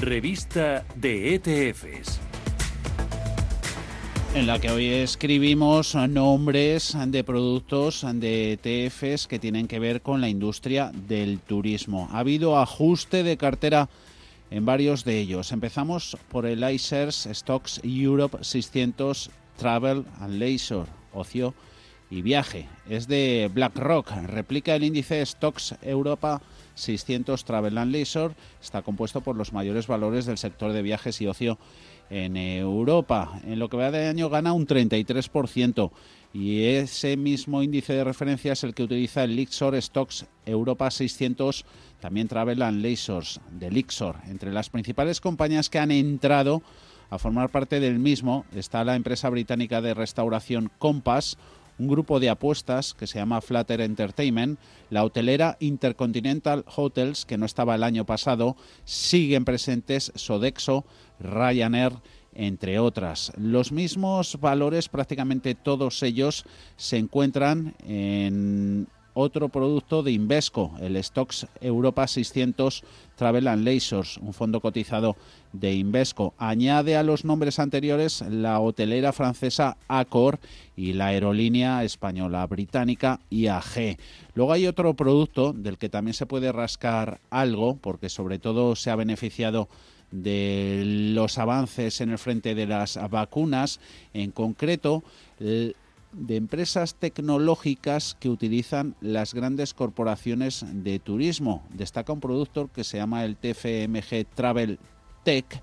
Revista de ETFs en la que hoy escribimos nombres de productos de ETFs que tienen que ver con la industria del turismo. Ha habido ajuste de cartera en varios de ellos. Empezamos por el iShares Stocks Europe 600 Travel and Leisure, ocio y viaje. Es de BlackRock, replica el índice Stocks Europa 600 Travel and Leisure, está compuesto por los mayores valores del sector de viajes y ocio en Europa. En lo que va de año gana un 33% y ese mismo índice de referencia es el que utiliza el Lixor Stocks Europa 600, también Travel and Leisure de Lixor. Entre las principales compañías que han entrado a formar parte del mismo está la empresa británica de restauración Compass, un grupo de apuestas que se llama Flutter Entertainment, la hotelera Intercontinental Hotels, que no estaba el año pasado, siguen presentes Sodexo, Ryanair, entre otras. Los mismos valores, prácticamente todos ellos, se encuentran en otro producto de Invesco, el Stocks Europa 600 Travel and Leisures, un fondo cotizado de Invesco. Añade a los nombres anteriores la hotelera francesa Accor y la aerolínea española británica IAG. Luego hay otro producto del que también se puede rascar algo, porque sobre todo se ha beneficiado de los avances en el frente de las vacunas, en concreto de empresas tecnológicas que utilizan las grandes corporaciones de turismo. Destaca un producto que se llama el TFMG Travel Tech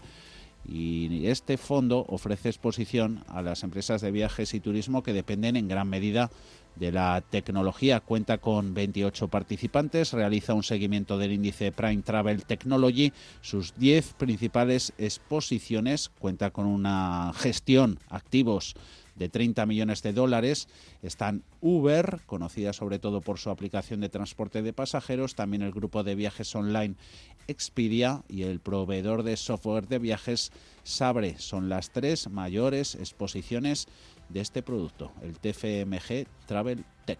y este fondo ofrece exposición a las empresas de viajes y turismo que dependen en gran medida de la tecnología. Cuenta con 28 participantes, realiza un seguimiento del índice Prime Travel Technology, sus 10 principales exposiciones, cuenta con una gestión activos de 30 millones de dólares. Están Uber, conocida sobre todo por su aplicación de transporte de pasajeros, también el grupo de viajes online Expedia y el proveedor de software de viajes Sabre. Son las tres mayores exposiciones de este producto, el TFMG Travel Tech.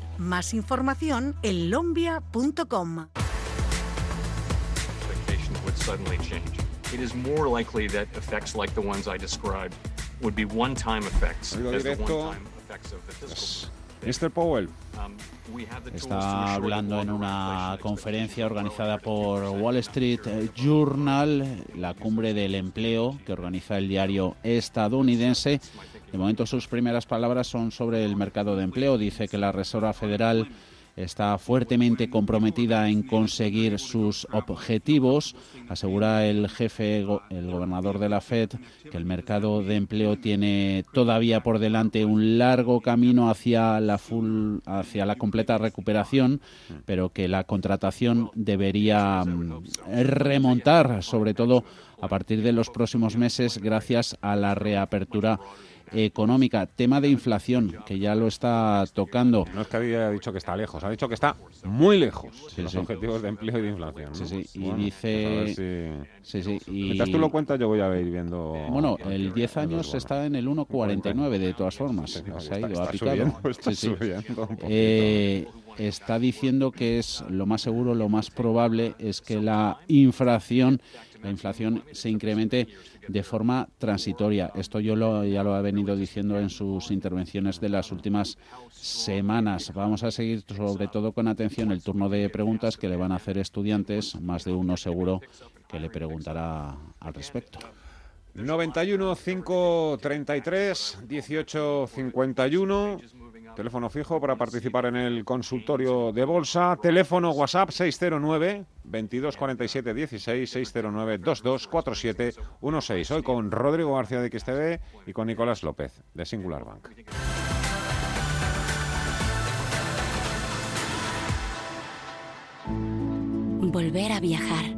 Más información en lombia.com. It is more likely that effects like the ones I described would be one-time effects as the one-time effects of the fiscal. Mr. Powell um, está hablando en una conferencia organizada por Wall Street Journal, la cumbre del empleo que organiza el diario estadounidense de momento sus primeras palabras son sobre el mercado de empleo. Dice que la Reserva Federal está fuertemente comprometida en conseguir sus objetivos. Asegura el jefe, el gobernador de la Fed, que el mercado de empleo tiene todavía por delante un largo camino hacia la full, hacia la completa recuperación, pero que la contratación debería mm, remontar, sobre todo a partir de los próximos meses, gracias a la reapertura económica. Tema de inflación, que ya lo está tocando. No es que había dicho que está lejos, ha dicho que está muy lejos los objetivos de empleo y de inflación. Sí, sí, y dice... Sí, sí, y... Mientras tú lo cuentas, yo voy a ir viendo... Bueno, el 10 años está en el 1,49 de todas formas. Se ha ido, ha picado. Eh, está diciendo que es lo más seguro, lo más probable es que la inflación la inflación se incremente de forma transitoria. Esto yo lo, ya lo ha venido diciendo en sus intervenciones de las últimas semanas. Vamos a seguir sobre todo con atención el turno de preguntas que le van a hacer estudiantes, más de uno seguro que le preguntará al respecto. 91 533 18 51 Teléfono fijo para participar en el consultorio de bolsa. Teléfono WhatsApp 609 2247 16 609 2247 16. Hoy con Rodrigo García de XTV y con Nicolás López de Singular Bank. Volver a viajar.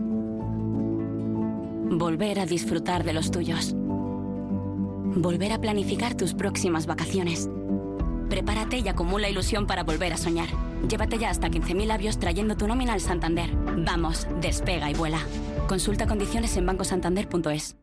Volver a disfrutar de los tuyos. Volver a planificar tus próximas vacaciones. Prepárate y acumula ilusión para volver a soñar. Llévate ya hasta 15.000 labios trayendo tu nómina al Santander. Vamos, despega y vuela. Consulta condiciones en bancosantander.es.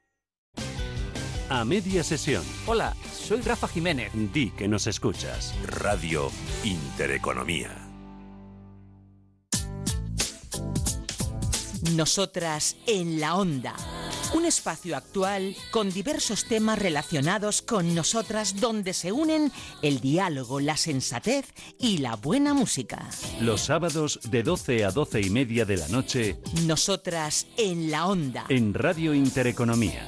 A media sesión. Hola, soy Rafa Jiménez. Di que nos escuchas. Radio Intereconomía. Nosotras en la onda. Un espacio actual con diversos temas relacionados con nosotras donde se unen el diálogo, la sensatez y la buena música. Los sábados de 12 a 12 y media de la noche. Nosotras en la onda. En Radio Intereconomía.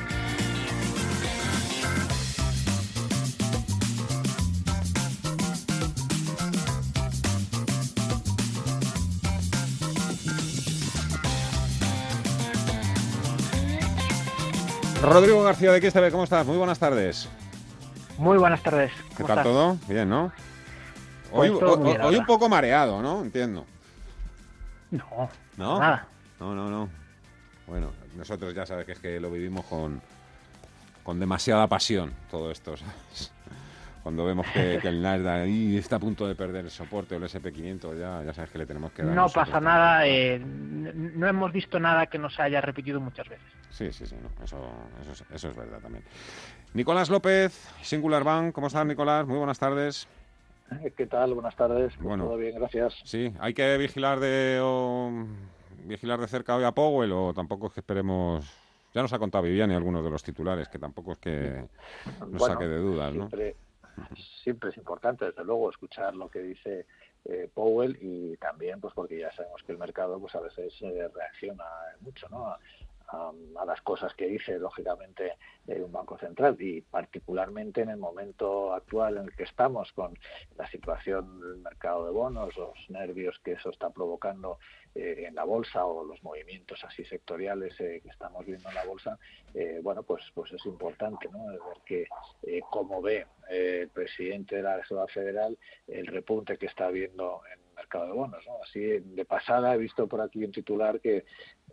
Rodrigo García de XTV, ¿cómo estás? Muy buenas tardes. Muy buenas tardes. ¿Qué tal todo? Bien, ¿no? Hoy, Pues hoy- bien, hoy un poco mareado, ¿no? Entiendo. No, ¿No? nada. No, no, no. Bueno, nosotros ya sabes que es que lo vivimos con, con demasiada pasión, todo esto, ¿sabes? Cuando vemos que, que el Nasdaq ahí está a punto de perder el soporte o el SP500, ya, ya sabes que le tenemos que dar. No pasa nada. eh, no hemos visto nada que nos haya repetido muchas veces. Sí, sí, sí, no, eso, eso, es, eso es verdad también. Nicolás López, Singular Bank, ¿cómo estás, Nicolás? Muy buenas tardes. ¿Qué tal? Buenas tardes. Pues Bueno. Todo bien, gracias. Sí, hay que vigilar de o, vigilar de cerca hoy a Powell o tampoco es que esperemos. Ya nos ha contado Viviani algunos de los titulares, que tampoco es que nos Bueno, saque de dudas, ¿no? Siempre, es importante, desde luego, escuchar lo que dice eh, Powell y también, pues porque ya sabemos que el mercado, pues a veces eh, reacciona mucho, ¿no? A las cosas que dice, lógicamente, eh, un banco central y particularmente en el momento actual en el que estamos con la situación del mercado de bonos, los nervios que eso está provocando eh, en la bolsa o los movimientos así sectoriales eh, que estamos viendo en la bolsa, eh, bueno, pues pues es importante, ¿no? Ver que eh, cómo ve eh, el presidente de la Reserva Federal el repunte que está habiendo en el mercado de bonos, ¿no? Así de pasada he visto por aquí un titular que,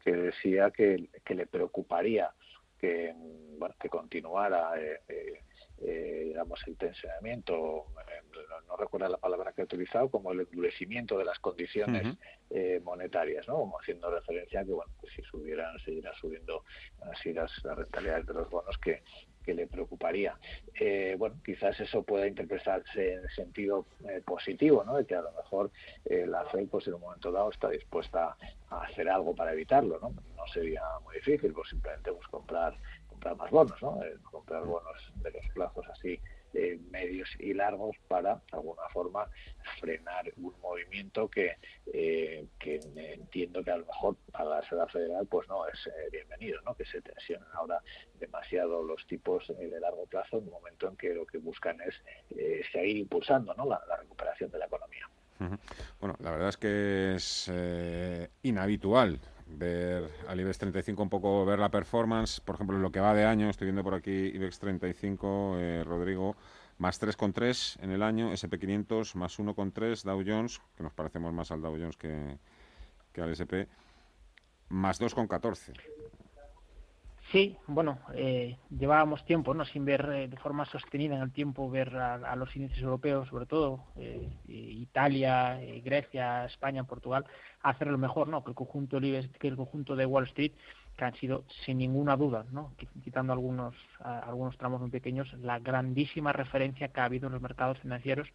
que decía que, que le preocuparía que bueno que continuara eh, eh, eh, digamos el tensionamiento eh, no, no recuerdo la palabra que he utilizado, como el endurecimiento de las condiciones eh, monetarias, ¿no? Como haciendo referencia a que, bueno, pues si subieran, seguirán subiendo así las, las rentabilidades de los bonos que, que le preocuparía. Eh, bueno, quizás eso pueda interpretarse en sentido eh, positivo, ¿no? De que a lo mejor eh, la Fed, pues en un momento dado, está dispuesta a hacer algo para evitarlo, ¿no? No sería muy difícil, pues simplemente pues, comprar comprar más bonos, ¿no? comprar bonos de los plazos así eh, medios y largos para, de alguna forma, frenar un movimiento que, eh, que entiendo que a lo mejor a la Reserva Federal pues no es eh, bienvenido, ¿no? que se tensionen ahora demasiado los tipos de largo plazo en un momento en que lo que buscan es seguir impulsando ¿no? la, recuperación de la economía. Bueno, la verdad es que es inhabitual ver al IBEX 35 un poco, ver la performance, por ejemplo, en lo que va de año, estoy viendo por aquí IBEX 35, eh, Rodrigo, más 3,3 en el año, SP500 más 1,3, Dow Jones, que nos parecemos más al Dow Jones que, que al SP, más 2,14. Sí, bueno, eh, llevábamos tiempo, ¿no? Sin ver eh, de forma sostenida en el tiempo ver a, los índices europeos, sobre todo eh, Italia, Grecia, España, Portugal, hacerlo mejor, ¿no? Que el conjunto el conjunto de Wall Street, que han sido sin ninguna duda, ¿no? Quitando algunos algunos tramos muy pequeños, la grandísima referencia que ha habido en los mercados financieros,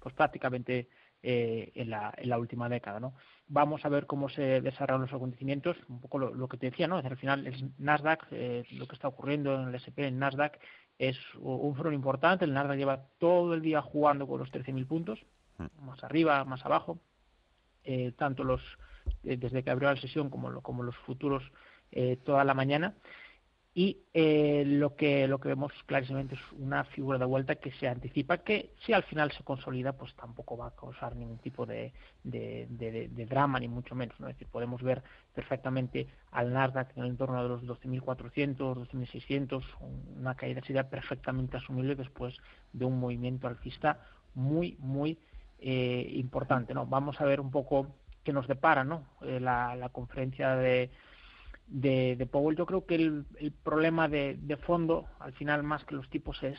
pues prácticamente eh, en, la, en, la, última década. ¿no? Vamos a ver cómo se desarrollan los acontecimientos, un poco lo, que te decía, ¿no? al final el Nasdaq, eh, lo que está ocurriendo en el SP, en Nasdaq, es un foro importante, el Nasdaq lleva todo el día jugando con los 13.000 puntos, mm. más arriba, más abajo, eh, tanto los desde que abrió la sesión como, como los futuros toda la mañana y eh, lo que lo que vemos clarísimamente es una figura de vuelta que se anticipa que si al final se consolida pues tampoco va a causar ningún tipo de, de, drama ni mucho menos ¿no? es decir podemos ver perfectamente al Nasdaq en el entorno de los 12.400 12.600 una caída sería perfectamente asumible después de un movimiento alcista muy muy eh, importante no vamos a ver un poco qué nos depara no eh, la, la conferencia de de, de Powell, yo creo que el, problema de, fondo, al final más que los tipos, es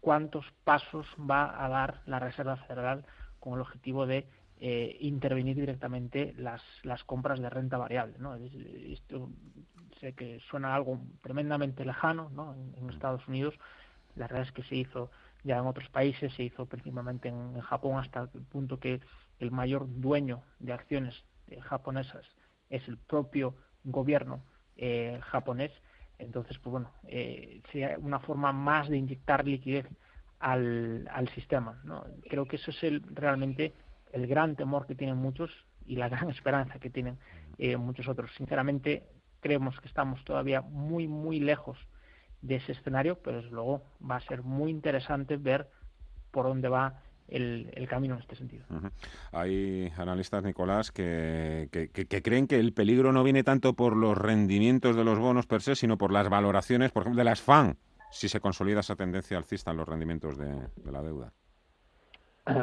cuántos pasos va a dar la Reserva Federal con el objetivo de eh, intervenir directamente las, las compras de renta variable. ¿no? Esto sé que suena algo tremendamente lejano ¿no? en, Estados Unidos. La realidad es que se hizo ya en otros países, se hizo principalmente en, Japón hasta el punto que el mayor dueño de acciones japonesas es el propio gobierno eh, japonés. Entonces, pues bueno, eh, sería una forma más de inyectar liquidez al, al sistema. ¿no? Creo que eso es el, realmente el gran temor que tienen muchos y la gran esperanza que tienen eh, muchos otros. Sinceramente, creemos que estamos todavía muy, muy lejos de ese escenario, pero desde luego va a ser muy interesante ver por dónde va el, camino en este sentido. Hay analistas, Nicolás, que, que, creen que el peligro no viene tanto por los rendimientos de los bonos per se, sino por las valoraciones, por ejemplo, de las FAN, si se consolida esa tendencia alcista en los rendimientos de, la deuda.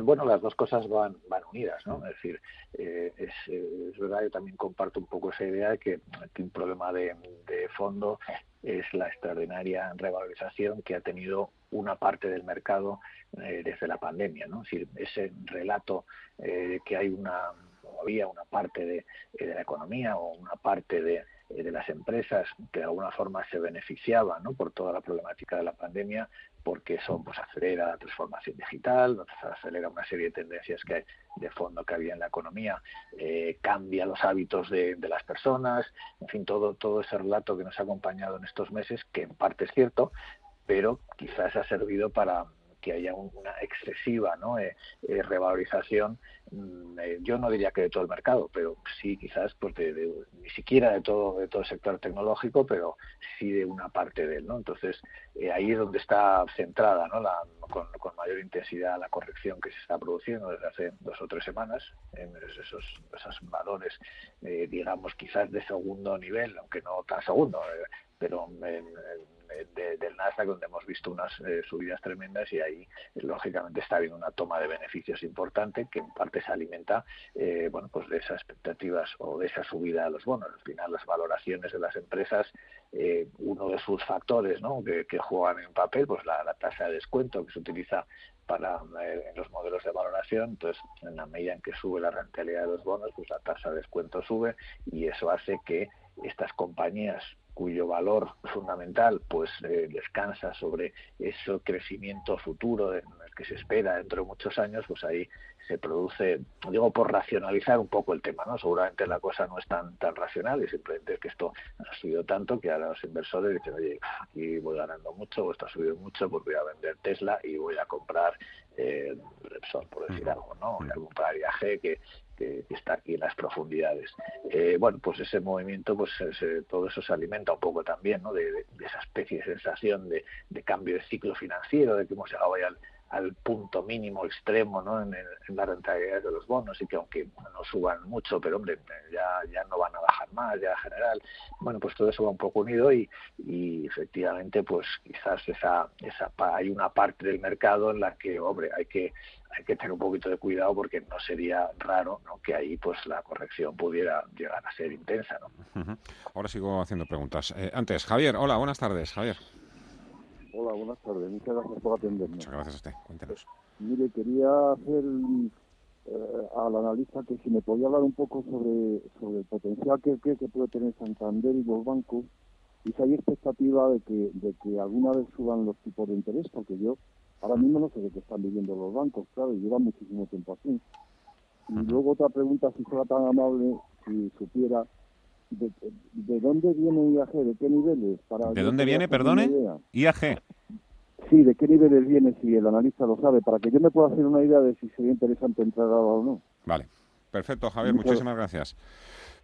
Bueno, las dos cosas van, van unidas, ¿no? Es decir, eh, es, es, verdad, yo también comparto un poco esa idea de que, un problema de, de fondo es la extraordinaria revalorización que ha tenido una parte del mercado eh, desde la pandemia, ¿no? Decir, ese relato eh, que hay una había una parte de, eh, de, la economía o una parte de, de, las empresas que de alguna forma se beneficiaban ¿no? por toda la problemática de la pandemia, porque eso pues, acelera la transformación digital, acelera una serie de tendencias que de fondo que había en la economía, eh, cambia los hábitos de, de, las personas, en fin, todo, todo ese relato que nos ha acompañado en estos meses, que en parte es cierto, pero quizás ha servido para que haya una excesiva ¿no? Eh, eh, revalorización, mm, eh, yo no diría que de todo el mercado, pero sí quizás pues ni siquiera de todo, de todo el sector tecnológico, pero sí de una parte de él. ¿no? Entonces, ahí es donde está centrada ¿no? la, con, mayor intensidad la corrección que se está produciendo desde hace dos o tres semanas en esos, esos valores, digamos, quizás de segundo nivel, aunque no tan segundo, pero en, del Nasdaq, donde hemos visto unas subidas tremendas y ahí, lógicamente, está habiendo una toma de beneficios importante que en parte se alimenta bueno, pues de esas expectativas o de esa subida de los bonos. Al final, las valoraciones de las empresas, uno de sus factores ¿no? que, juegan en papel, pues la, tasa de descuento que se utiliza para eh, los modelos de valoración, entonces en la medida en que sube la rentabilidad de los bonos, pues la tasa de descuento sube y eso hace que estas compañías cuyo valor fundamental pues eh, descansa sobre ese crecimiento futuro en el que se espera dentro de muchos años, pues ahí se produce, digo por racionalizar un poco el tema, ¿no? Seguramente la cosa no es tan tan racional y simplemente es que esto ha subido tanto que ahora los inversores dicen, oye, aquí voy ganando mucho, o esto ha subido mucho, pues voy a vender Tesla y voy a comprar eh, Repsol, por decir algo, ¿no? Voy a comprar IAG que, que, está aquí en las profundidades. Eh, bueno, pues ese movimiento, pues todo eso se alimenta un poco también, ¿no? De, esa especie de sensación de, de, cambio de ciclo financiero, de que hemos llegado ya al, al punto mínimo extremo ¿no? en, la rentabilidad de los bonos y que aunque no suban mucho, pero hombre, ya, ya no van a bajar más, ya en general, bueno, pues todo eso va un poco unido y, y efectivamente pues quizás esa, esa hay una parte del mercado en la que, hombre, hay que hay que tener un poquito de cuidado porque no sería raro ¿no? que ahí pues la corrección pudiera llegar a ser intensa. ¿no? Ahora sigo haciendo preguntas. Eh, antes, Javier, hola, buenas tardes, Javier. Hola, buenas tardes. Muchas gracias por atenderme. Muchas gracias a usted. Cuéntenos. Mire, quería hacer eh, al analista que si me podía hablar un poco sobre, sobre el potencial que, que, puede tener Santander y los bancos y si hay expectativa de que, de que alguna vez suban los tipos de interés, porque yo ahora mismo no sé de qué están viviendo los bancos, claro, y lleva muchísimo tiempo así. Y luego otra pregunta, si fuera tan amable, si supiera de, dónde viene IAG, de qué niveles. Para ¿De dónde viene, perdone? IAG. Sí, de qué niveles viene, si el analista lo sabe, para que yo me pueda hacer una idea de si sería interesante entrar ahora o no. Vale, perfecto, Javier, muchísimas gracias.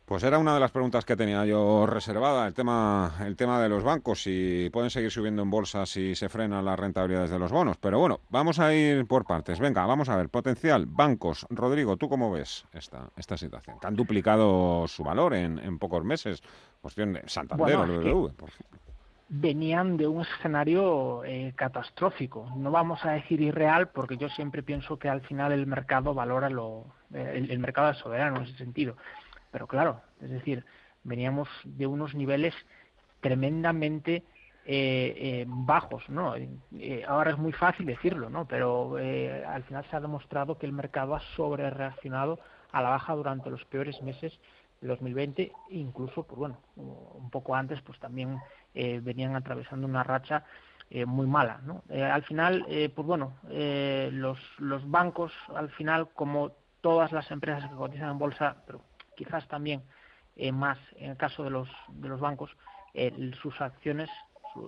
Pues era una de las preguntas que tenía yo reservada, el tema, el tema de los bancos, si pueden seguir subiendo en bolsa si se frenan las rentabilidades de los bonos. Pero bueno, vamos a ir por partes. Venga, vamos a ver, potencial, bancos. Rodrigo, ¿tú cómo ves esta, esta situación? Que han duplicado su valor en, en pocos meses. Cuestión de Santander o BBV, por ejemplo venían de un escenario eh, catastrófico. No vamos a decir irreal porque yo siempre pienso que al final el mercado valora lo, eh, el, el, mercado es soberano en ese sentido. Pero claro, es decir, veníamos de unos niveles tremendamente eh, eh, bajos, ¿no? Eh, ahora es muy fácil decirlo, ¿no? Pero al final se ha demostrado que el mercado ha sobre reaccionado a la baja durante los peores meses de 2020, incluso, pues bueno, un poco antes, pues también venían atravesando una racha muy mala, ¿no? al final, pues bueno, los, los bancos, al final, como todas las empresas que cotizan en bolsa, pero quizás también eh, más en el caso de los, de los bancos, sus acciones,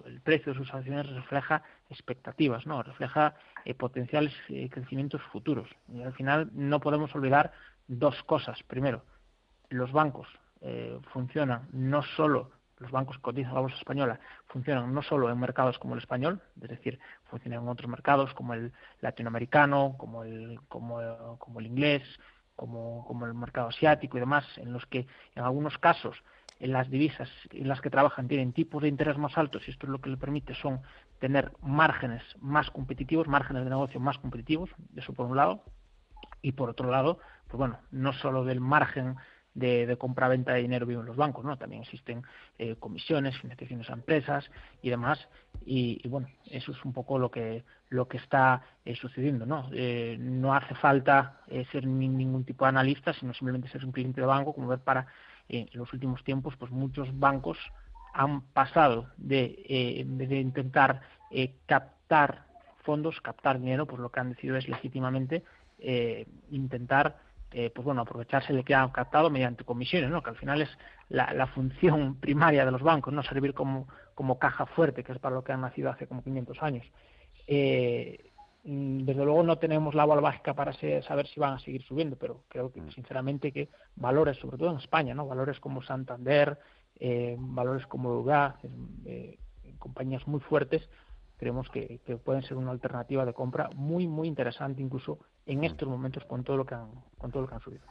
el precio de sus acciones refleja expectativas, ¿no? refleja eh, potenciales eh, crecimientos futuros. Y al final no podemos olvidar dos cosas. Primero, los bancos funcionan no solo los bancos cotizan la bolsa española funcionan no solo en mercados como el español, es decir, funcionan en otros mercados como el latinoamericano, como el, como, como el inglés, como, como el mercado asiático y demás, en los que en algunos casos en las divisas en las que trabajan tienen tipos de interés más altos y esto es lo que le permite son tener márgenes más competitivos, márgenes de negocio más competitivos, eso por un lado, y por otro lado, pues bueno, no solo del margen de, de compra-venta de dinero viven los bancos, ¿no? También existen eh, comisiones, financiaciones a empresas y demás. Y, bueno, eso es un poco lo que lo que está eh, sucediendo, ¿no? Eh, no hace falta ser ningún tipo de analista, sino simplemente ser un cliente de banco, como ver para en los últimos tiempos, pues muchos bancos han pasado de, de intentar captar fondos, captar dinero, pues lo que han decidido es legítimamente intentar eh, pues bueno, aprovecharse de que han captado mediante comisiones, ¿no? que al final es la, función primaria de los bancos, no servir como, como caja fuerte, que es para lo que han nacido hace como 500 años. Eh, mm, desde luego no tenemos la bola básica para saber si van a seguir subiendo, pero creo que mm. sinceramente que valores, sobre todo en España, ¿no? valores como Santander, eh, valores como Uga, compañías muy fuertes, creemos que, pueden ser una alternativa de compra muy, muy interesante, incluso en estos momentos con todo lo que han, con todo lo que han subido.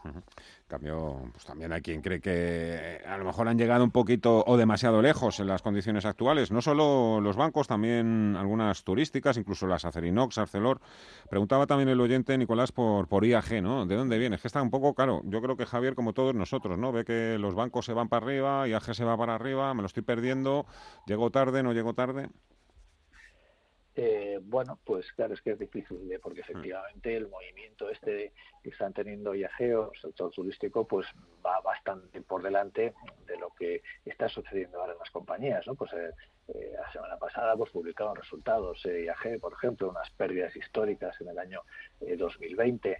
Cambio, pues también hay quien cree que a lo mejor han llegado un poquito o demasiado lejos en las condiciones actuales. No solo los bancos, también algunas turísticas, incluso las Acerinox, Arcelor. Preguntaba también el oyente Nicolás por, por IAG, ¿no? ¿De dónde viene? Es que está un poco caro. Yo creo que Javier, como todos nosotros, ¿no? Ve que los bancos se van para arriba, IAG se va para arriba, me lo estoy perdiendo, llego tarde, no llego tarde. Eh, bueno, pues claro, es que es difícil, porque mm. efectivamente el movimiento este que están teniendo IAG o el sector turístico, pues va bastante por delante de lo que está sucediendo ahora en las compañías, ¿no? Pues eh, eh, la semana pasada pues publicaron resultados IAG, por ejemplo, unas pérdidas históricas en el año 2020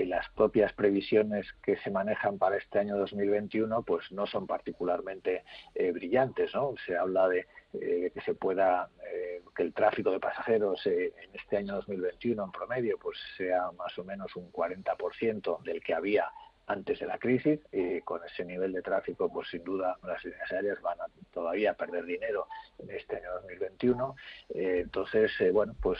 las propias previsiones que se manejan para este año 2021 pues no son particularmente brillantes no se habla de eh, que se pueda eh, que el tráfico de pasajeros eh, en este año 2021 en promedio pues sea más o menos un 40% del que había antes de la crisis y con ese nivel de tráfico pues sin duda las líneas aéreas van a todavía perder dinero en este año 2021 entonces bueno pues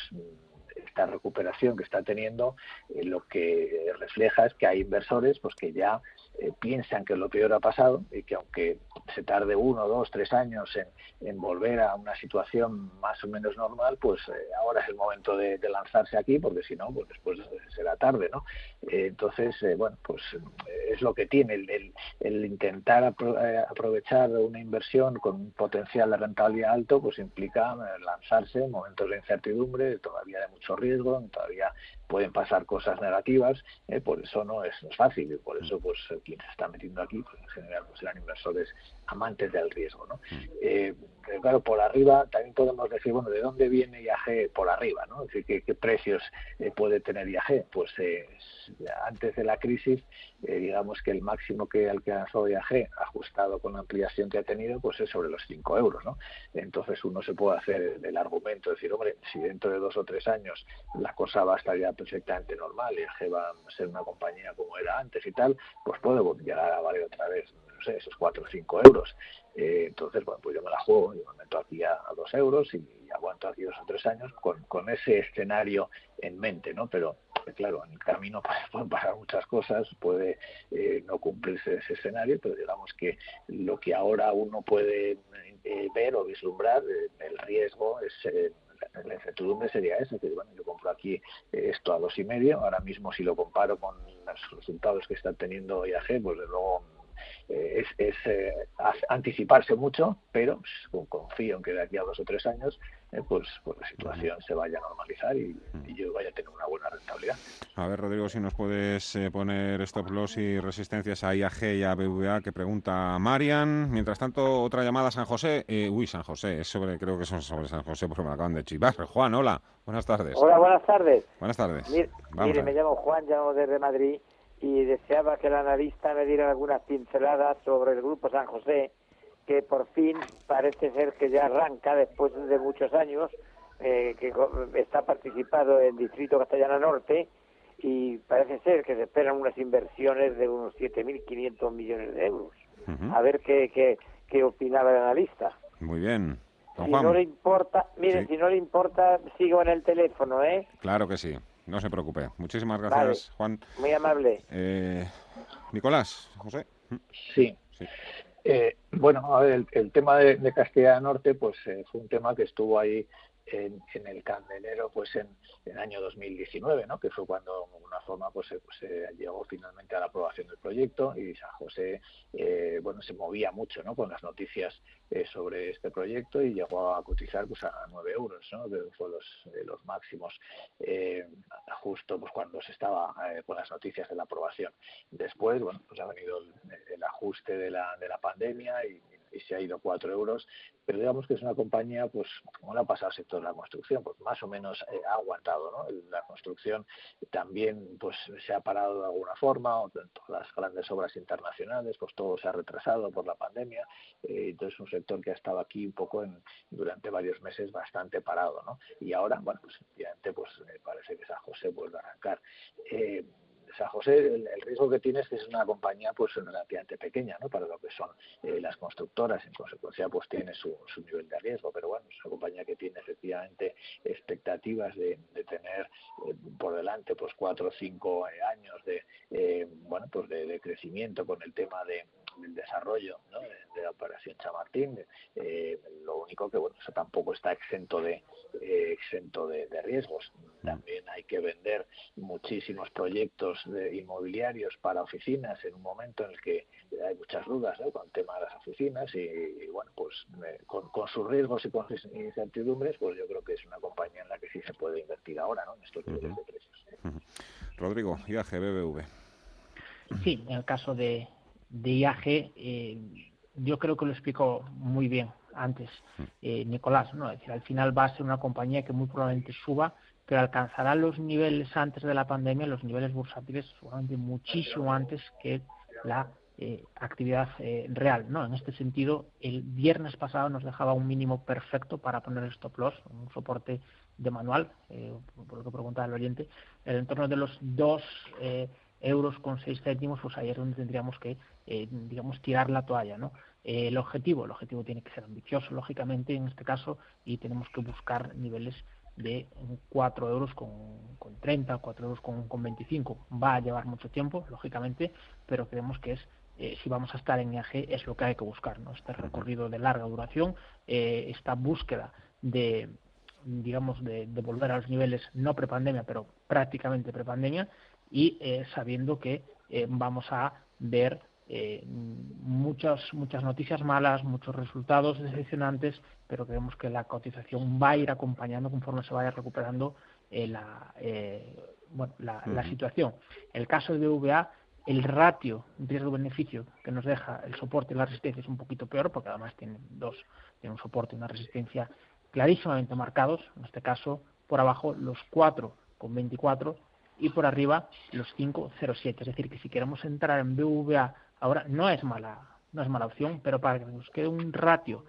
esta recuperación que está teniendo lo que refleja es que hay inversores pues que ya eh, piensan que lo peor ha pasado y que aunque se tarde uno, dos, tres años en, volver a una situación más o menos normal, pues eh, ahora es el momento de, lanzarse aquí, porque si no, pues después será tarde, ¿no? Eh, entonces, bueno, pues es lo que tiene el, el, intentar aprovechar una inversión con un potencial de rentabilidad alto, pues implica lanzarse en momentos de incertidumbre, todavía de mucho riesgo, todavía pueden pasar cosas negativas, por eso no es, fácil y por eso pues quien se está metiendo aquí, pues en general pues serán inversores amantes del riesgo. ¿no? Mm. Eh, claro, por arriba también podemos decir, bueno, ¿de dónde viene IAG por arriba? ¿no? Es decir, ¿qué, precios eh, puede tener IAG? Pues eh, antes de la crisis, digamos que el máximo que alcanzó IAG, ajustado con la ampliación que ha tenido, pues es sobre los 5 euros. ¿no? Entonces uno se puede hacer el argumento, decir, hombre, si dentro de dos o tres años la cosa va a estar ya perfectamente normal, IAG va a ser una compañía como era antes y tal, pues puede llegar a valer otra vez no sé, esos 4 o 5 euros. Eh, entonces, bueno, pues yo me la juego, yo me meto aquí a, a 2 euros y, aguanto aquí dos o tres años con, con ese escenario en mente, ¿no? Pero, claro, en el camino pueden pasar muchas cosas, puede eh, no cumplirse ese escenario, pero digamos que lo que ahora uno puede eh, ver o vislumbrar, el riesgo es la incertidumbre sería esa, que bueno, yo compro aquí esto a dos y medio, ahora mismo si lo comparo con los resultados que está teniendo IAG, pues de luego eh, es, eh, anticiparse mucho, pero pues, confío en que de aquí a dos o tres años eh, pues, pues, la situación se vaya a normalizar y, yo vaya a tener una buena rentabilidad. A ver, Rodrigo, si nos puedes poner stop loss y resistencias a IAG y a BVA que pregunta Marian. Mientras tanto, otra llamada a San José. uy, San José, es sobre, creo que son sobre San José porque me acaban de chivar. Juan, hola, buenas tardes. Hola, buenas tardes. Buenas tardes. mire me llamo Juan, llamo desde Madrid y deseaba que el analista me diera algunas pinceladas sobre el Grupo San José, que por fin parece ser que ya arranca después de muchos años, eh, que está participado en Distrito Castellana Norte y parece ser que se esperan unas inversiones de unos 7.500 millones de euros. A ver qué, qué, qué opinaba el analista. Muy bien. si no le importa, mire, si no le importa, sigo en el teléfono, ¿eh? Claro que sí. No se preocupe. Muchísimas gracias, Juan. Muy amable. Eh, Nicolás, José. Sí. Eh, bueno, a ver, el, tema de, Castilla del Norte, pues eh, fue un tema que estuvo ahí en, el candelero pues en, el año 2019, ¿no? que fue cuando de alguna forma pues, se llegó finalmente a la aprobación del proyecto y San José eh, bueno se movía mucho ¿no? con las noticias eh, sobre este proyecto y llegó a cotizar pues a 9 euros, ¿no? que fue los, eh, los máximos justo pues cuando se estaba con las noticias de la aprobación. Después, bueno, pues ha venido el, el ajuste de la, de la pandemia y y se ha ido cuatro euros, pero digamos que es una compañía, pues como le ha pasado al sector de la construcción, pues más o menos eh, ha aguantado, ¿no? La construcción también pues se ha parado de alguna forma, o todas las grandes obras internacionales, pues todo se ha retrasado por la pandemia, eh, entonces es un sector que ha estado aquí un poco durante varios meses bastante parado, ¿no? Y ahora, bueno, pues efectivamente pues parece que San José vuelve a arrancar. Eh, San José, el, riesgo riesgo que tiene es que es una compañía pues relativamente pequeña, ¿no? Para lo que son eh, las constructoras, en consecuencia pues tiene su, su, nivel de riesgo, pero bueno, es una compañía que tiene efectivamente expectativas de, tener eh, por delante pues cuatro o cinco años de bueno pues de crecimiento con el tema de el desarrollo de, la operación Chamartín. Eh, lo único que, bueno, eso tampoco está exento de eh, exento de, riesgos. También hay que vender muchísimos proyectos inmobiliarios para oficinas en un momento en el que hay muchas dudas con el tema de las oficinas y, bueno, pues eh, con, sus riesgos y con sus incertidumbres, pues yo creo que es una compañía en la que sí se puede invertir ahora, ¿no? En estos niveles de precios. Rodrigo, IAG, BBV. Sí, en el caso de, de IAG, eh, yo creo que lo explicó muy bien antes mm. eh, Nicolás, ¿no? Es decir, al final va a ser una compañía que muy probablemente suba, pero alcanzará los niveles antes de la pandemia, los niveles bursátiles seguramente muchísimo antes que la eh, actividad real, ¿no? En este sentido, el viernes pasado nos dejaba un mínimo perfecto para poner el stop loss, un soporte de manual, por lo que preguntaba el oyente, en el entorno de los dos euros con seis céntimos, pues ahí es donde tendríamos que eh, digamos, tirar la toalla, ¿no? Eh, el objetivo, el objetivo tiene que ser ambicioso, lógicamente, en este caso, y tenemos que buscar niveles de 4 euros con, con 30, 4 euros con, con 25. Va a llevar mucho tiempo, lógicamente, pero creemos que es eh, si vamos a estar en IAG es lo que hay que buscar, ¿no? Este recorrido de larga duración, esta búsqueda de digamos de, de, volver a los niveles no prepandemia, pero prácticamente prepandemia y sabiendo que vamos a ver eh, muchas, muchas noticias malas, muchos resultados decepcionantes, pero creemos que la cotización va a ir acompañando conforme se vaya recuperando eh, la, eh, bueno, la, la, situación. El caso de VA, el ratio riesgo-beneficio que nos deja el soporte y la resistencia es un poquito peor, porque además tiene dos, tiene un soporte y una resistencia clarísimamente marcados, en este caso por abajo los 4 con 24 y por arriba los 5,07. Es decir, que si queremos entrar en BVA Ahora, no es mala, no es mala opción, pero para que nos quede un ratio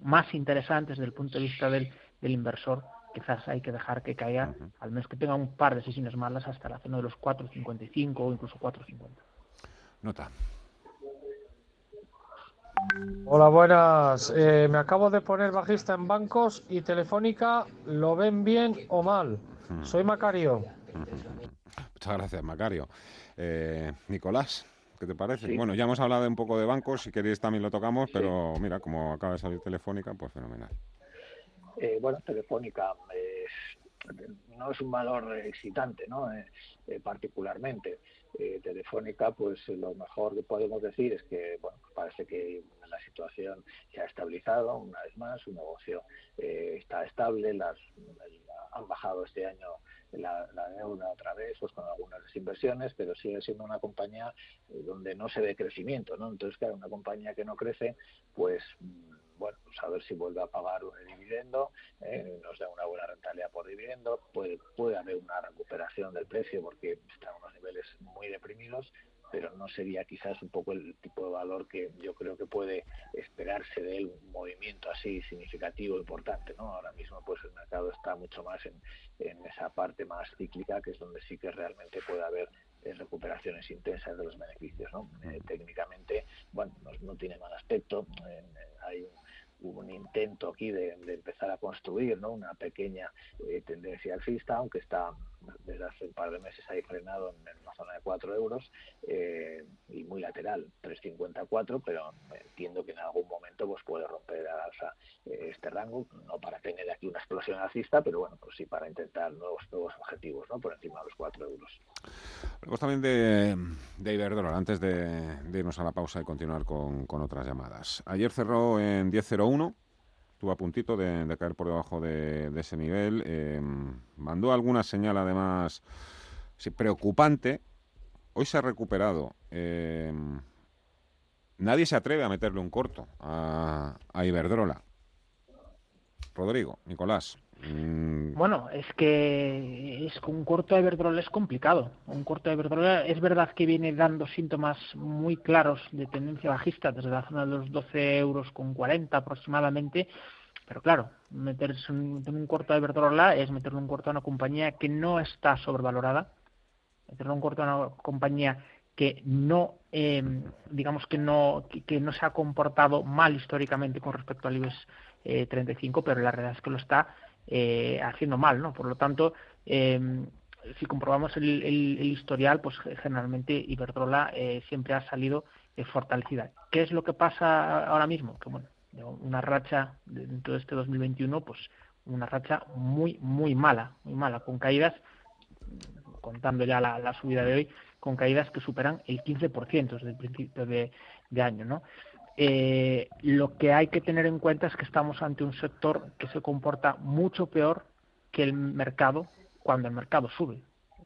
más interesante desde el punto de vista del, del inversor, quizás hay que dejar que caiga, al menos que tenga un par de sesiones malas hasta la zona de los 4.55 o incluso 4.50. Nota. Hola, buenas. Eh, me acabo de poner bajista en bancos y Telefónica, ¿lo ven bien o mal? Soy Macario. Muchas gracias, Macario. Eh, Nicolás. ¿Qué te parece? Bueno, ya hemos hablado un poco de bancos, si queréis también lo tocamos, pero mira, como acaba de salir Telefónica, pues fenomenal. Eh, bueno, Telefónica no es un valor excitante, ¿no? Eh, eh, particularmente. Telefónica, pues lo mejor que podemos decir es que, bueno, parece que la situación se ha estabilizado una vez más, su negocio está estable, las, han bajado este año la, deuda otra vez, pues con algunas desinversiones, pero sigue siendo una compañía eh, donde no se ve crecimiento, ¿no? Entonces, claro, una compañía que no crece, pues mm, bueno, pues a ver si vuelve a pagar el dividendo, eh, nos da una buena rentabilidad por dividendo, puede, puede haber una recuperación del precio porque está en unos niveles muy deprimidos, pero no sería quizás un poco el tipo de valor que yo creo que puede esperarse de él, un movimiento así significativo, importante, ¿no? Ahora mismo pues el mercado está mucho más en, en esa parte más cíclica, que es donde sí que realmente puede haber eh, recuperaciones intensas de los beneficios, ¿no? Eh, técnicamente, bueno, no, tiene mal aspecto, eh, hay un un intento aquí de, empezar a construir ¿no? una pequeña tendencia alcista, aunque está desde hace un par de meses ahí frenado en, una zona de 4 euros eh, y muy lateral, 3.54, pero entiendo que en algún momento pues puede romper al alza eh, este rango, no para tener aquí una explosión alcista, pero bueno, pues sí para intentar nuevos, nuevos objetivos ¿no? por encima de los 4 euros. Hablamos también de, de Iberdrola, antes de, irnos a la pausa y continuar con, con otras llamadas. Ayer cerró en 10.01 estuvo a puntito de, caer por debajo de, ese nivel. Eh, mandó alguna señal además preocupante. Hoy se ha recuperado. Eh, nadie se atreve a meterle un corto a, Iberdrola. Rodrigo, Nicolás. Mm. Bueno, es que es un corto a Iberdrola es complicado. Un corto a Iberdrola es verdad que viene dando síntomas muy claros de tendencia bajista desde la zona de los 12 euros con 40 aproximadamente. Pero claro, meterse un, un corto a Iberdrola es meterle un corto a una compañía que no está sobrevalorada, meterle un corto a una compañía que no, eh, digamos que no, que, no se ha comportado mal históricamente con respecto al IBEX 35, pero la realidad es que lo está haciendo mal, ¿no? Por lo tanto, si comprobamos el, historial, pues generalmente Iberdrola siempre ha salido fortalecida. ¿Qué es lo que pasa ahora mismo? Que bueno, una racha dentro de este 2021, pues una racha muy, muy mala, muy mala, con caídas, contando ya la, subida de hoy, con caídas que superan el 15% desde el principio de, año, ¿no? Eh, lo que hay que tener en cuenta es que estamos ante un sector que se comporta mucho peor que el mercado cuando el mercado sube.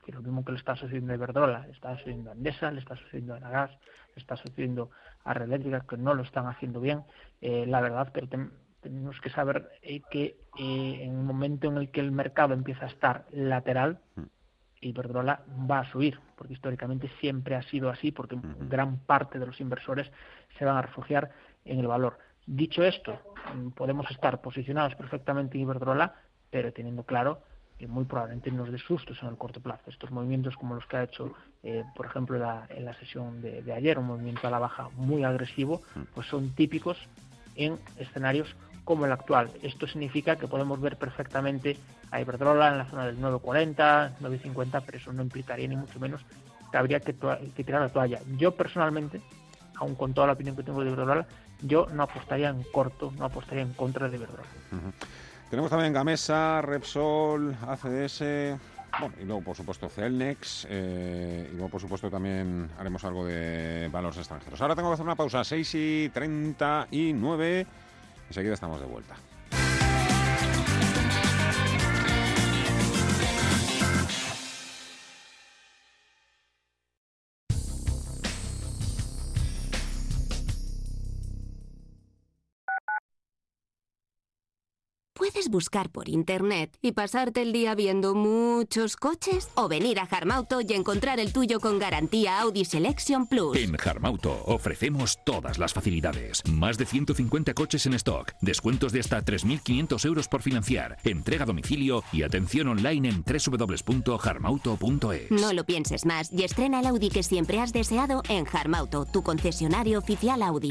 lo mismo que le está sucediendo a Iberdrola, le está sucediendo a Endesa, le está sucediendo a Nagas, le está sucediendo a Red Eléctrica, que no lo están haciendo bien. Eh, la verdad, pero tenemos que saber eh, que eh, en un momento en el que el mercado empieza a estar lateral, mm. Iberdrola va a subir, porque históricamente siempre ha sido así, porque gran parte de los inversores se van a refugiar en el valor. Dicho esto, mm, podemos estar posicionados perfectamente en Iberdrola, pero teniendo claro que muy probablemente nos dé sustos en el corto plazo. Estos movimientos como los que ha hecho, eh, por ejemplo, en la sesión de, de, ayer, un movimiento a la baja muy agresivo, pues son típicos en escenarios como el actual. Esto significa que podemos ver perfectamente a Iberdrola en la zona del 9.40, 9.50, pero eso no implicaría ni mucho menos que habría que, tirar la toalla. Yo personalmente, aun con toda la opinión que tengo de Iberdrola, yo no apostaría en corto, no apostaría en contra de Iberdrola. Tenemos también Gamesa, Repsol, ACDS, bueno, y luego por supuesto Celnex, eh, y luego por supuesto también haremos algo de valores extranjeros. Ahora tengo que hacer una pausa, 6 y 39. Enseguida estamos de vuelta. Buscar por internet y pasarte el día viendo muchos coches o venir a Harmauto y encontrar el tuyo con garantía Audi Selection Plus. En Harmauto ofrecemos todas las facilidades. Más de 150 coches en stock, descuentos de hasta 3.500 euros por financiar, entrega a domicilio y atención online en www.harmauto.es. No lo pienses más y estrena el Audi que siempre has deseado en Harmauto, tu concesionario oficial Audi.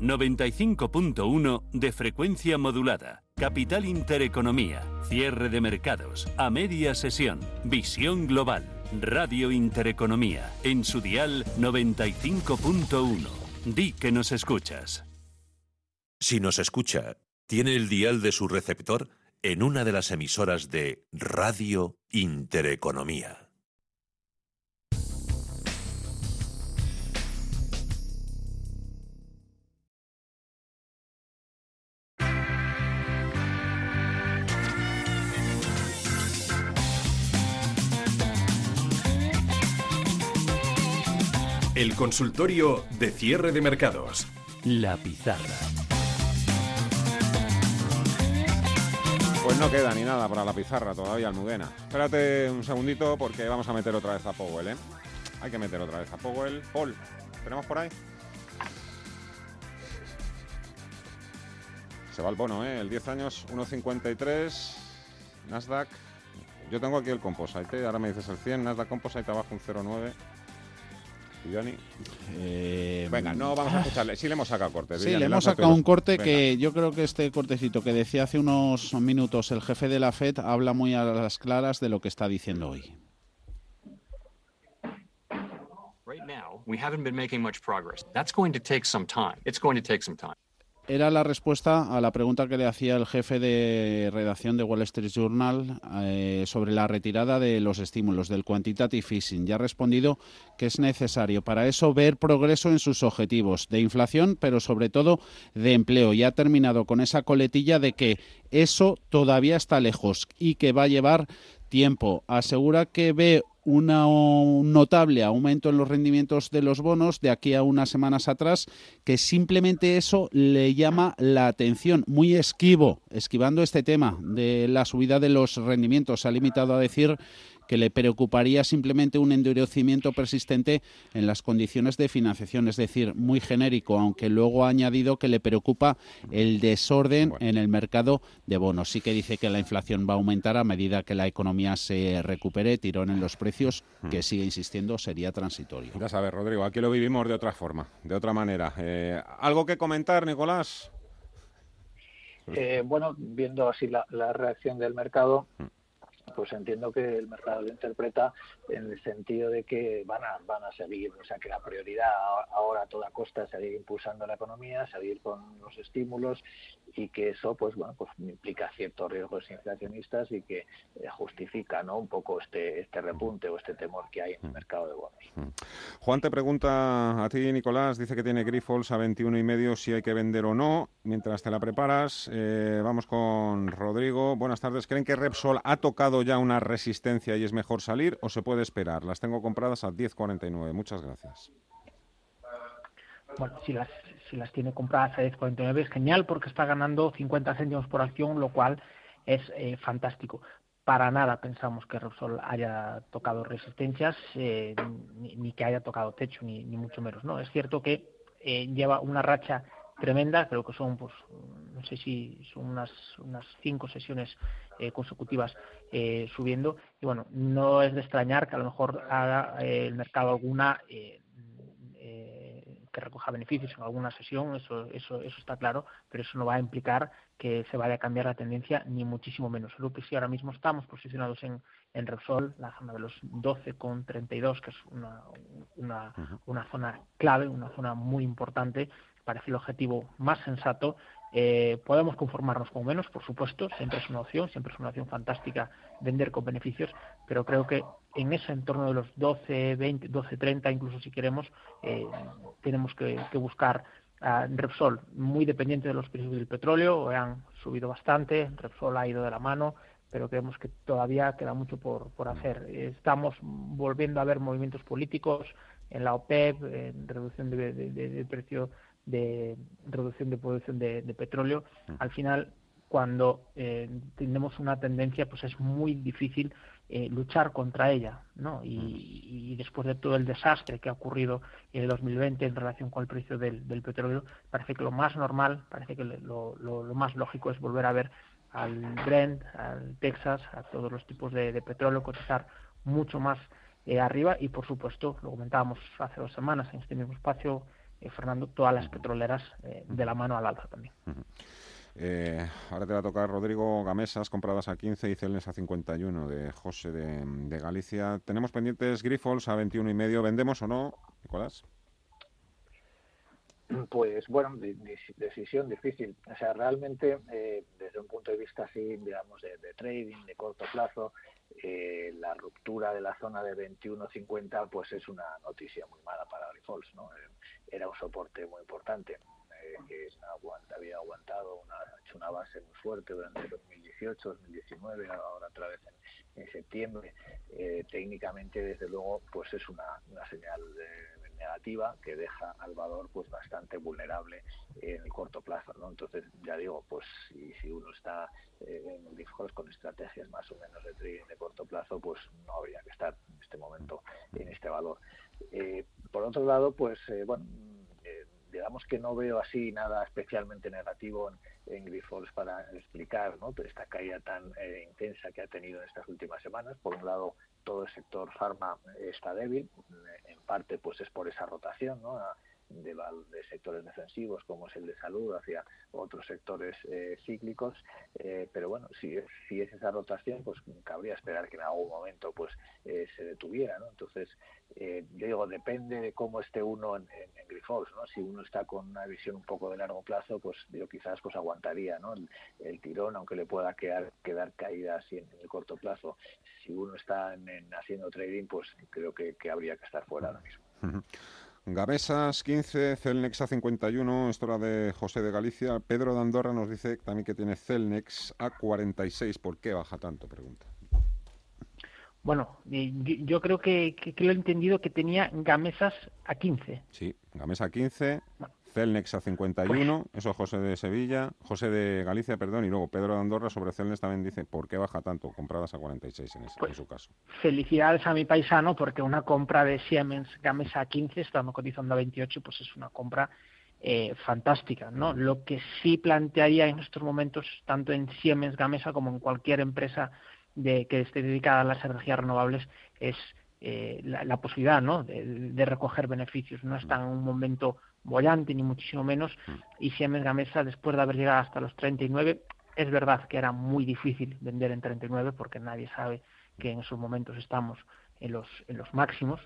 95.1 de frecuencia modulada. Capital Intereconomía. Cierre de mercados. A media sesión. Visión global. Radio Intereconomía. En su dial 95.1. Di que nos escuchas. Si nos escucha, tiene el dial de su receptor en una de las emisoras de Radio Intereconomía. Consultorio de cierre de mercados. La pizarra. Pues no queda ni nada para la pizarra todavía, Almudena. Espérate un segundito porque vamos a meter otra vez a Powell, ¿eh? Hay que meter otra vez a Powell. Paul, ¿tenemos por ahí? Se va el bono, ¿eh? El 10 años, 1,53. Nasdaq. Yo tengo aquí el Composite, ¿eh? ahora me dices el 100. Nasdaq Composite abajo un 0,9. ¿Y Johnny? Eh, Venga, no vamos a escucharle. Sí, le hemos sacado corte. Sí, Viviani, le hemos sacado un corte Venga. que yo creo que este cortecito que decía hace unos minutos el jefe de la FED habla muy a las claras de lo que está diciendo hoy. Right now, we haven't been making much progress. That's going to take some time. It's going to take some time. Era la respuesta a la pregunta que le hacía el jefe de redacción de Wall Street Journal eh, sobre la retirada de los estímulos del quantitative easing. Ya ha respondido que es necesario para eso ver progreso en sus objetivos de inflación, pero sobre todo de empleo. Y ha terminado con esa coletilla de que eso todavía está lejos y que va a llevar tiempo. Asegura que ve una- un notable aumento en los rendimientos de los bonos de aquí a unas semanas atrás, que simplemente eso le llama la atención. Muy esquivo, esquivando este tema de la subida de los rendimientos. Se ha limitado a decir que le preocuparía simplemente un endurecimiento persistente en las condiciones de financiación, es decir, muy genérico, aunque luego ha añadido que le preocupa el desorden en el mercado de bonos. Sí que dice que la inflación va a aumentar a medida que la economía se recupere, tirón en los precios, que sigue insistiendo sería transitorio. Ya sabes, Rodrigo, aquí lo vivimos de otra forma, de otra manera. Eh, ¿Algo que comentar, Nicolás? Eh, bueno, viendo así la, la reacción del mercado, pues entiendo que el mercado lo interpreta en el sentido de que van a, van a seguir, o sea, que la prioridad ahora a toda costa es seguir impulsando la economía, seguir con los estímulos y que eso, pues bueno, pues implica ciertos riesgos inflacionistas y que eh, justifica, ¿no? Un poco este, este repunte o este temor que hay en el mercado de bonos. Juan te pregunta a ti, Nicolás, dice que tiene Grifols a 21 y medio si hay que vender o no. Mientras te la preparas, eh, vamos con Rodrigo. Buenas tardes. ¿Creen que Repsol ha tocado ya una resistencia y es mejor salir o se puede esperar? Las tengo compradas a 10.49. Muchas gracias. Bueno, si las, si las tiene compradas a 10.49 es genial porque está ganando 50 céntimos por acción, lo cual es eh, fantástico. Para nada pensamos que Repsol haya tocado resistencias, eh, ni, ni que haya tocado techo, ni, mucho menos. No, es cierto que eh, lleva una racha tremenda, creo que son, pues, no sé si son unas, unas cinco sesiones eh, consecutivas eh, subiendo. Y bueno, no es de extrañar que a lo mejor haga eh, el mercado alguna que recoja beneficios en alguna sesión, eso, eso, eso está claro, pero eso no va a implicar que se vaya a cambiar la tendencia, ni muchísimo menos. Lo que sí ahora mismo estamos posicionados en, en Repsol, la zona de los 12,32, que es una, una, una zona clave, una zona muy importante, parece el objetivo más sensato. Eh, podemos conformarnos con menos, por supuesto, siempre es una opción, siempre es una opción fantástica vender con beneficios, pero creo que en ese entorno de los 12, 20, 12, 30, incluso si queremos, eh, tenemos que, que buscar a Repsol, muy dependiente de los precios del petróleo, han subido bastante, Repsol ha ido de la mano, pero creemos que todavía queda mucho por, por hacer. Estamos volviendo a ver movimientos políticos en la OPEP, en reducción de, de, de, de precio de reducción de producción de, de petróleo. Al final, cuando eh, tenemos una tendencia, pues es muy difícil eh, luchar contra ella, ¿no? Y, y, después de todo el desastre que ha ocurrido en el 2020 en relación con el precio del, del petróleo, parece que lo más normal, parece que lo, lo, lo, más lógico es volver a ver al Brent, al Texas, a todos los tipos de, de petróleo cotizar mucho más eh, arriba y, por supuesto, lo comentábamos hace dos semanas en este mismo espacio, eh, Fernando, todas las petroleras eh, de la mano al alza también. Eh, ahora te va a tocar Rodrigo Gamesas, compradas a 15 y Celnes a 51 de José de, de, Galicia. Tenemos pendientes Grifols a 21 y medio. ¿Vendemos o no, Nicolás? Pues bueno, decisión difícil. O sea, realmente eh, desde un punto de vista así, digamos, de, de trading, de corto plazo, eh, la ruptura de la zona de 21.50 pues es una noticia muy mala para Grifols, ¿no? Era un soporte muy importante eh, que había aguantado, una, hecho una base muy fuerte durante 2018, 2019, ahora otra vez en, septiembre. Eh, técnicamente, desde luego, pues es una, una señal de, negativa que deja al valor pues bastante vulnerable en el corto plazo, ¿no? Entonces, ya digo, pues si, uno está eh, en Grifols con estrategias más o menos de trading de corto plazo, pues no habría que estar en este momento en este valor. Eh, por otro lado, pues bueno, digamos que no veo así nada especialmente negativo en, en Grifols para explicar ¿no? esta caída tan eh, intensa que ha tenido en estas últimas semanas. Por un lado, todo el sector farma está débil, en parte pues es por esa rotación, ¿no? De, de, sectores defensivos como es el de salud hacia otros sectores eh, cíclicos eh, pero bueno si es, si es esa rotación pues cabría esperar que en algún momento pues eh, se detuviera ¿no? entonces digo depende de cómo esté uno en, en, Grifols ¿no? si uno está con una visión un poco de largo plazo pues digo quizás pues aguantaría ¿no? el, tirón aunque le pueda quedar quedar caída así en, el corto plazo si uno está en, haciendo trading pues creo que, que habría que estar fuera ahora mismo Gamesas 15, Celnex a 51, esto era de José de Galicia. Pedro de Andorra nos dice también que tiene Celnex a 46. ¿Por qué baja tanto? Pregunta. Bueno, eh, yo, creo que, que, he entendido que tenía Gamesas a 15. Sí, Gamesa 15, Celnex a 51, eso José de Sevilla, José de Galicia, perdón, y luego Pedro de Andorra sobre Celnex también dice, ¿por qué baja tanto? Compradas a 46 en, ese, en pues su caso. Felicidades a mi paisano porque una compra de Siemens Gamesa a 15, estamos cotizando a 28, pues es una compra eh, fantástica, ¿no? Lo que sí plantearía en estos momentos, tanto en Siemens Gamesa como en cualquier empresa de, que esté dedicada a las energías renovables, es eh, la, posibilidad ¿no? de, recoger beneficios. No está en un momento bollante, ni muchísimo menos, mm. y Siemens Gamesa, después de haber llegado hasta los 39, es verdad que era muy difícil vender en 39 porque nadie sabe que en esos momentos estamos en los, en los máximos,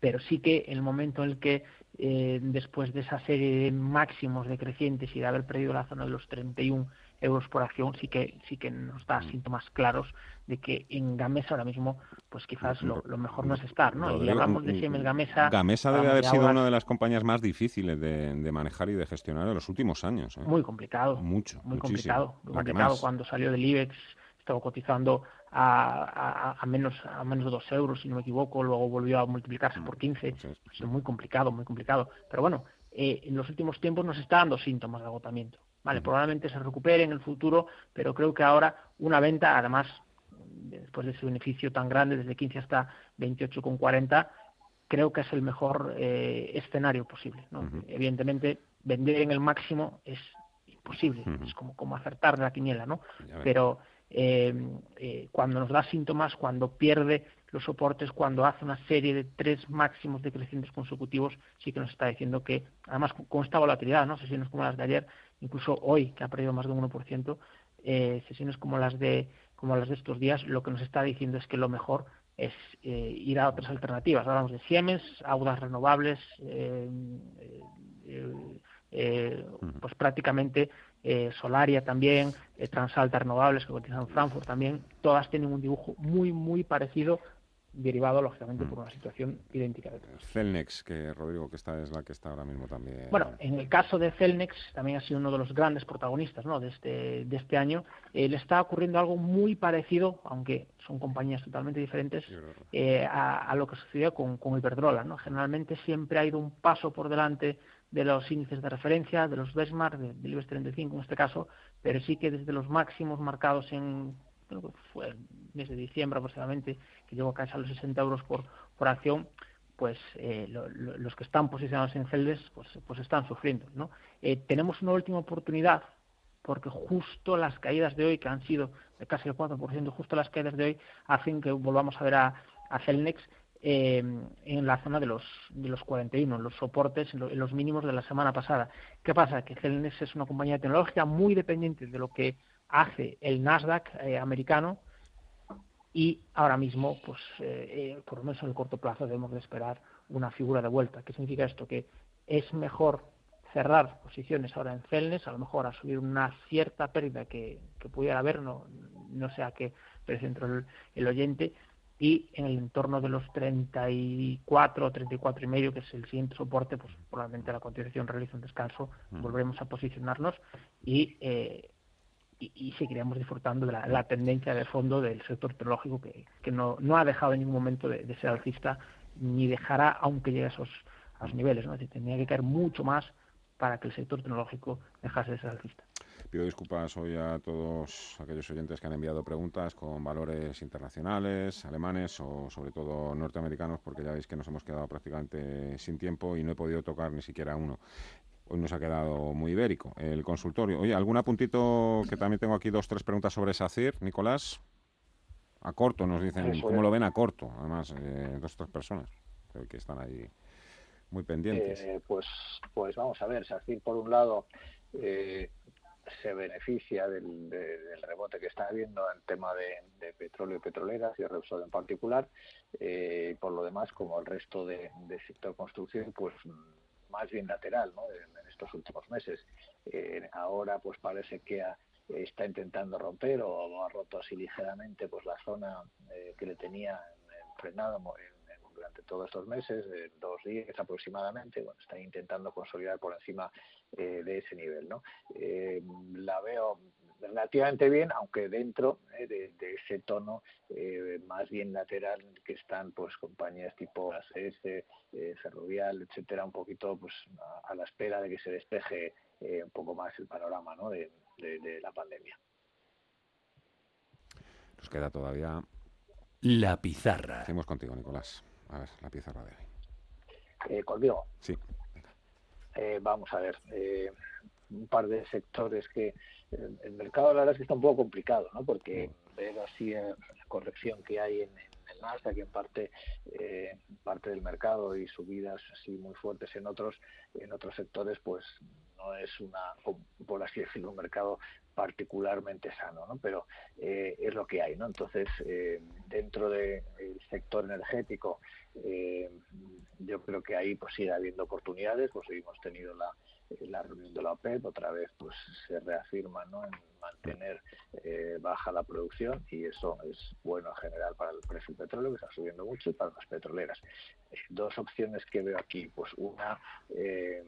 pero sí que el momento en el que eh, después de esa serie de máximos decrecientes y de haber perdido la zona de los 31 euros por acción sí que sí que nos da mm. síntomas claros de que en Gamesa ahora mismo pues quizás lo, mejor no es estar no y hablamos de Siemens Gamesa Gamesa debe haber sido una de las compañías más difíciles de, manejar y de gestionar en los últimos años ¿eh? muy complicado mucho muy complicado muy complicado. Cuando salió del IBEX estaba cotizando a, a, menos a menos de dos euros si no me equivoco luego volvió a multiplicarse por 15 es muy complicado muy complicado. Pero bueno eh, en los últimos tiempos nos está dando síntomas de agotamiento Vale, probablemente se recupere en el futuro, pero creo que ahora una venta, además, después de ese beneficio tan grande, desde 15 hasta 28,40, creo que es el mejor eh, escenario posible. Evidentemente, vender en el máximo es imposible, es como, como acertar la quiniela, ¿no? Pero eh, eh, cuando nos da síntomas, cuando pierde los soportes, cuando hace una serie de tres máximos decrecientes consecutivos, sí que nos está diciendo que, además con esta volatilidad, ¿no? sesiones como las de ayer, incluso hoy, que ha perdido más de un 1%, eh, sesiones como las de como las de estos días, lo que nos está diciendo es que lo mejor es eh, ir a otras alternativas. Hablamos de Siemens, audas renovables, eh, pues prácticamente Solaria también, Transalta Renovables que cotizan en Frankfurt también, todas tienen un dibujo muy, muy parecido derivado lógicamente por mm. una situación idéntica de. Celnex, que Rodrigo, que esta es la que está ahora mismo también. Bueno, en el caso de Celnex, también ha sido uno de los grandes protagonistas ¿no? de, este, de este año, eh, le está ocurriendo algo muy parecido, aunque son compañías totalmente diferentes, eh, a, lo que sucedió con, con Iberdrola. ¿no? Generalmente siempre ha ido un paso por delante de los índices de referencia, de los benchmark, del IBEX 35 en este caso, pero sí que desde los máximos marcados en creo que fue el mes de diciembre aproximadamente, que llegó casi a los 60 euros por, por acción, pues eh, los que están posicionados en Celdes pues, pues están sufriendo. ¿no? Eh, tenemos una última oportunidad porque justo las caídas de hoy, que han sido de casi el 4%, justo las caídas de hoy hacen que volvamos a ver a, a Celnex eh, en la zona de los, de los 41, los soportes, en, los mínimos de la semana pasada. ¿Qué pasa? Que Celnex es una compañía tecnológica muy dependiente de lo que hace el Nasdaq eh, americano y ahora mismo, pues eh, eh, por lo menos en el corto plazo debemos de esperar una figura de vuelta. ¿Qué significa esto? Que es mejor cerrar posiciones ahora en Celnes, a lo mejor a subir una cierta pérdida que, pudiera haber, no, no sé a qué precio el, el oyente, y en el entorno de los 34 o 34 y medio, que es el siguiente soporte, pues probablemente la continuación realiza un descanso, volveremos a posicionarnos y eh, y, seguiremos disfrutando de la, tendencia de fondo del sector tecnológico que, que no, no, ha dejado en ningún momento de, ser alcista ni dejará aunque llegue a esos, a esos niveles. ¿no? tendría que caer mucho más para que el sector tecnológico dejase de ser alcista. Pido disculpas hoy a todos aquellos oyentes que han enviado preguntas con valores internacionales, alemanes o sobre todo norteamericanos, porque ya veis que nos hemos quedado prácticamente sin tiempo y no he podido tocar ni siquiera uno. Hoy nos ha quedado muy ibérico el consultorio. Oye, ¿algún apuntito que también tengo aquí dos, tres preguntas sobre SACIR, Nicolás? A corto nos dicen, Eso ¿cómo es. lo ven a corto? Además, eh, dos tres personas que están ahí muy pendientes. Eh, pues, pues vamos a ver, SACIR por un lado eh, se beneficia del, de- del rebote que está habiendo en tema de, de petróleo y petroleras y Repsol en particular, eh, por lo demás, como el resto de- del sector construcción, pues más bien lateral ¿no? en, estos últimos meses. Eh, ahora pues parece que ha- está intentando romper o ha roto así ligeramente pues la zona eh, que le tenía en- durante todos estos meses, eh, dos días aproximadamente, bueno, está intentando consolidar por encima eh, de ese nivel, ¿no? Eh, la veo relativamente bien, aunque dentro eh, de, de ese tono eh, más bien lateral que están pues compañías tipo ACS, eh, Ferrovial, etcétera, un poquito pues a, a la espera de que se despeje eh, un poco más el panorama ¿no? de, de- de la pandemia. Nos queda todavía... La pizarra. Seguimos contigo, Nicolás. A ver, la pizarra de hoy. Eh, conmigo. Sí. Eh, vamos a ver, eh, un par de sectores que el mercado la verdad es que está un poco complicado, ¿no? Porque ver así eh, la corrección que hay en, en el Nasdaq, en parte eh, parte del mercado y subidas así muy fuertes en otros en otros sectores, pues no es una, por así decirlo, un mercado particularmente sano, ¿no? Pero eh, es lo que hay, ¿no? Entonces, eh, dentro del sector energético, yo creo que ahí pues sigue habiendo oportunidades, pues hoy hemos tenido la, la reunión de la OPEP, otra vez pues se reafirma ¿no? en mantener eh, baja la producción y eso es bueno en general para el precio del petróleo, que está subiendo mucho, y para las petroleras. Eh, dos opciones que veo aquí, pues una... Eh,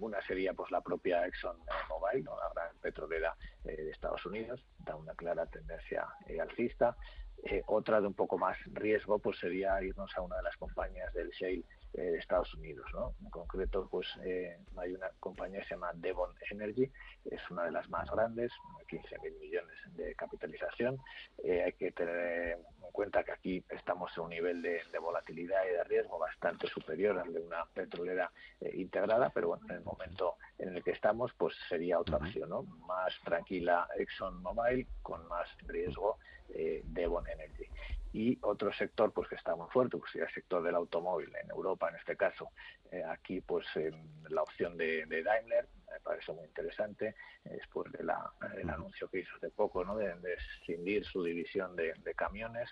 una sería pues la propia Exxon Mobil, ¿no? la gran petrolera eh, de Estados Unidos, da una clara tendencia eh, alcista. Eh, otra de un poco más riesgo pues sería irnos a una de las compañías del shale eh, de Estados Unidos. ¿no? En concreto, pues eh, hay una compañía que se llama Devon Energy, es una de las más grandes, 15 mil millones de capitalización. Eh, hay que tener en cuenta que aquí estamos en un nivel de, de volatilidad y de riesgo bastante superior al de una petrolera eh, integrada, pero bueno, en el momento en el que estamos, pues sería otra opción, ¿no? Más tranquila ExxonMobil con más riesgo eh, Devon Energy. Y otro sector pues que está muy fuerte, pues el sector del automóvil en Europa en este caso. Eh, aquí pues eh, la opción de, de, Daimler me parece muy interesante después de del anuncio que hizo hace poco ¿no? de, de escindir su división de, de camiones.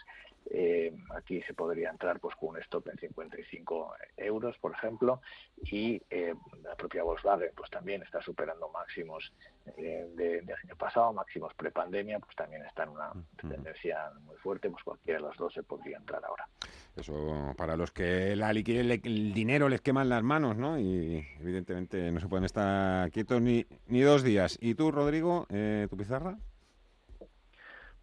Eh, aquí se podría entrar pues con un stop en 55 euros, por ejemplo, y eh, la propia Volkswagen pues también está superando máximos de, de, año pasado, máximos prepandemia, pues también está en una tendencia muy fuerte, pues cualquiera de los dos se podría entrar ahora. Eso para los que la liquidez, el dinero les queman las manos, ¿no? Y evidentemente no se pueden estar quietos ni, ni dos días. ¿Y tú, Rodrigo, eh, tu pizarra?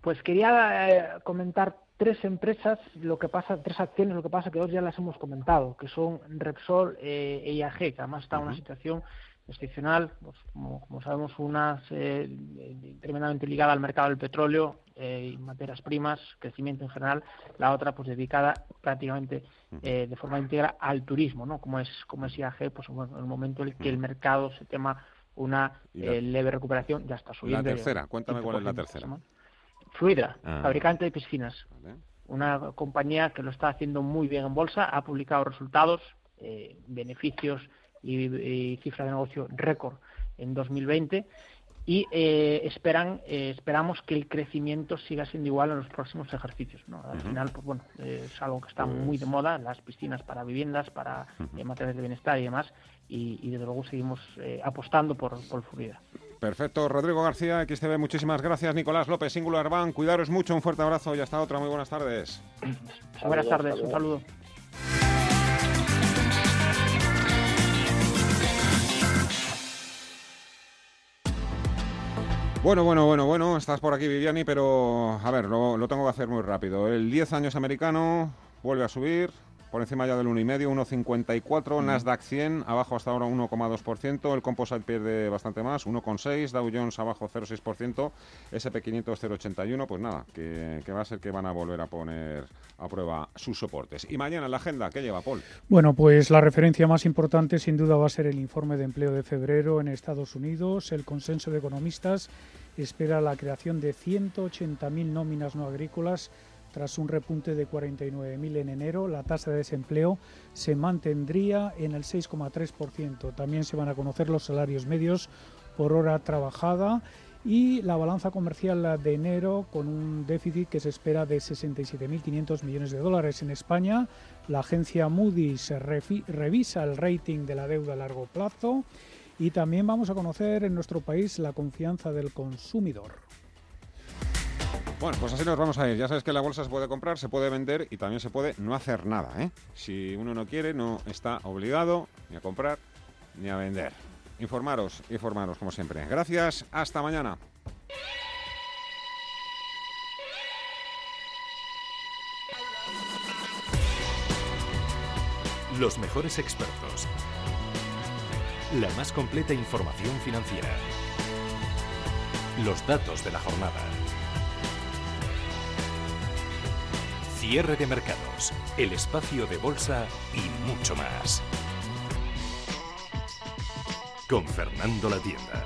Pues quería eh, comentar tres empresas, lo que pasa, tres acciones, lo que pasa que dos ya las hemos comentado, que son Repsol eh, e IAG, que además está en una situación excepcional, pues, como, como, sabemos, una eh, tremendamente ligada al mercado del petróleo eh, y materias primas, crecimiento en general, la otra pues dedicada prácticamente eh, de forma íntegra al turismo, ¿no? Como es, como es IAG, pues bueno, en el momento en el que el mercado se tema una la, leve recuperación, ya está subiendo. La tercera, cuéntame cuál es la tercera. Fluidra, ah. fabricante de piscinas. Vale. Una compañía que lo está haciendo muy bien en bolsa, ha publicado resultados, eh, beneficios y, y, cifra de negocio récord en 2020 y eh, esperan eh, esperamos que el crecimiento siga siendo igual en los próximos ejercicios. ¿no? Al uh -huh. final, pues bueno, es algo que está pues... muy de moda, las piscinas para viviendas, para uh -huh. materiales de bienestar y demás, y, y desde luego seguimos eh, apostando por, por Florida. Perfecto, Rodrigo García, XTV, muchísimas gracias. Nicolás López, Singular Bank, cuidaros mucho, un fuerte abrazo y hasta otra. Muy buenas tardes. Buenas tardes, un saludo. Bueno, bueno, bueno, bueno, estás por aquí, Viviani, pero a ver, lo, lo tengo que hacer muy rápido. El 10 años americano vuelve a subir, por encima ya del 1,5, 1,54, mm. Nasdaq 100, abajo hasta ahora 1,2%, el Composite pierde bastante más, 1,6, Dow Jones abajo 0,6%, SP500 0,81, pues nada, que, que, va a ser que van a volver a poner a prueba sus soportes. Y mañana en la agenda, ¿qué lleva Paul? Bueno, pues la referencia más importante sin duda va a ser el informe de empleo de febrero en Estados Unidos, el consenso de economistas espera la creación de 180.000 nóminas no agrícolas Tras un repunte de 49.000 en enero, la tasa de desempleo se mantendría en el 6,3%. También se van a conocer los salarios medios por hora trabajada y la balanza comercial de enero con un déficit que se espera de 67.500 millones de dólares. En España, la agencia Moody's revisa el rating de la deuda a largo plazo y también vamos a conocer en nuestro país la confianza del consumidor. Bueno, pues así nos vamos a ir. Ya sabes que la bolsa se puede comprar, se puede vender y también se puede no hacer nada. ¿eh? Si uno no quiere, no está obligado ni a comprar ni a vender. Informaros, informaros como siempre. Gracias, hasta mañana. Los mejores expertos. La más completa información financiera. Los datos de la jornada. Cierre de mercados, el espacio de bolsa y mucho más. Con Fernando La Tienda.